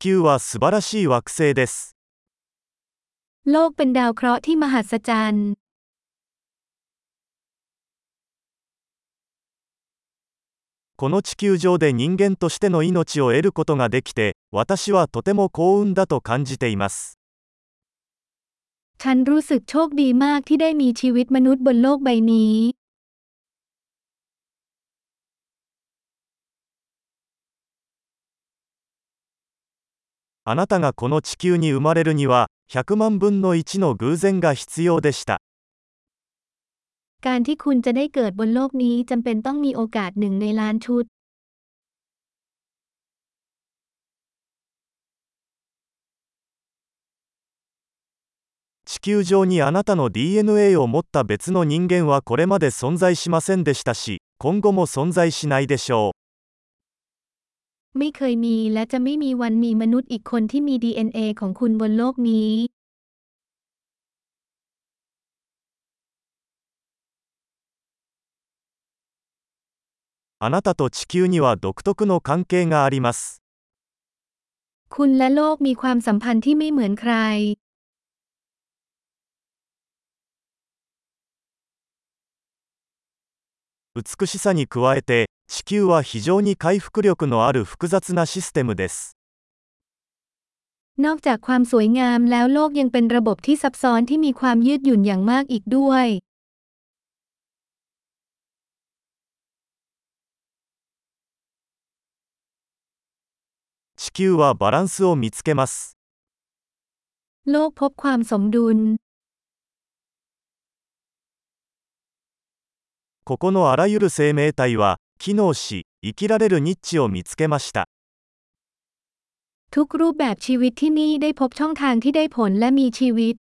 球は素晴らしい惑星です。 โลกเป็นดาวเคราะห์ที่มหัศจรรย์ この地球上で人間としての命を得ることができて、私はとても幸運だと感じています。 ฉันรู้สึกโชคดีมากที่ได้มีชีวิตมนุษย์บนโลกใบนี้ あなたがこの地球に生まれるには100万分の1の偶然が必要でした การที่คุณจะได้เกิดบนโลกนี้จำเป็นต้องมีโอกาสหนึ่งในล้านชุด 地球上にあなたの DNA を持った別の人間はこれまで存在しませんでしたし今後も存在しないでしょう ไม่เคยมีและจะไม่มีวันมีมนุษย์อีกคนที่มี DNA ของคุณบนโลกนี้ あなたと地球には独特の関係があります。คุณและโลกมีความสัมพันธ์ที่ไม่เหมือนใคร 美しさに加えて地球は非常に回復力のある複雑なシステムです นอกจากความสวยงามแล้วโลกยังเป็นระบบที่ซับซ้อนที่มีความยืดหยุ่นอย่างมากอีกด้วย地球はバランスを見つけます。โลกพบความสมดุล ここのあらゆる生命体は機能し生きられるニッチを見つけましたทุกรูปแบบชีวิตที่นี่ได้พบช่องทางที่ได้ผลและมีชีวิต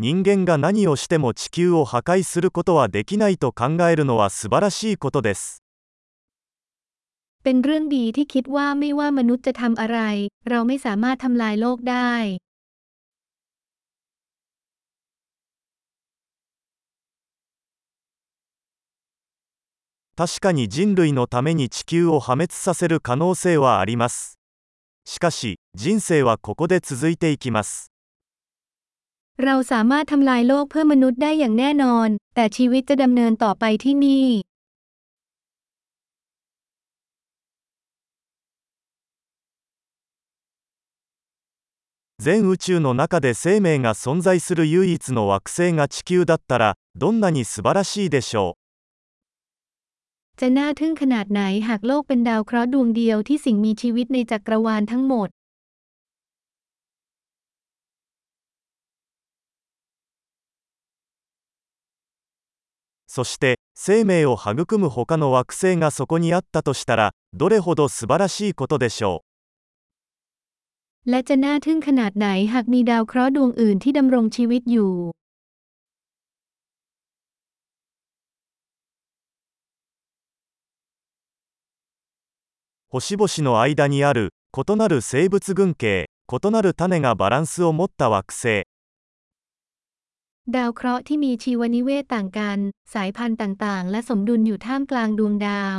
人間が何をしても地球を破壊することはできないと考えるのは素晴らしいことです。 เป็นเรื่องดีที่คิดว่าไม่ว่ามนุษย์จะทำอะไร เราไม่สามารถทำลายโลกได้ 確かに人類のために地球を破滅させる可能性はあります。しかし、人生はここで続いていきます。เราสามารถทำลายโลกเพื่อมนุษย์ได้อย่างแน่นอน แต่ชีวิตจะดำเนินต่อไปที่นี่ 全宇宙の中で生命が存在する唯一の惑星が地球だったらどんなに素晴らしいでしょうจะน่าทึ่งขนาดไหนหากโลกเป็นดาวเคราะห์ดวงเดียวที่สิ่งมีชีวิตในจักรวาลทั้งหมดそして生命を育む他の惑星がそこにあったとしたらどれほど素晴らしいことでしょう และจะน่าทึ่งขนาดไหนหากมีดาวเคราะห์ดวงอื่นที่ดำรงชีวิตอยู่ 星々の間にある異なる生物群系異なる種がバランスを持った惑星ดาวเคราะห์ที่มีชีวนิเวศต่างกัน สายพันธุ์ต่างๆ และสมดุลอยู่ท่ามกลางดวงดาว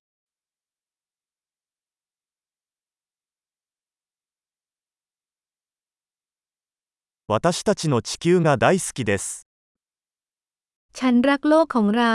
私たちの地球が大好きです。ฉันรักโลกของเรา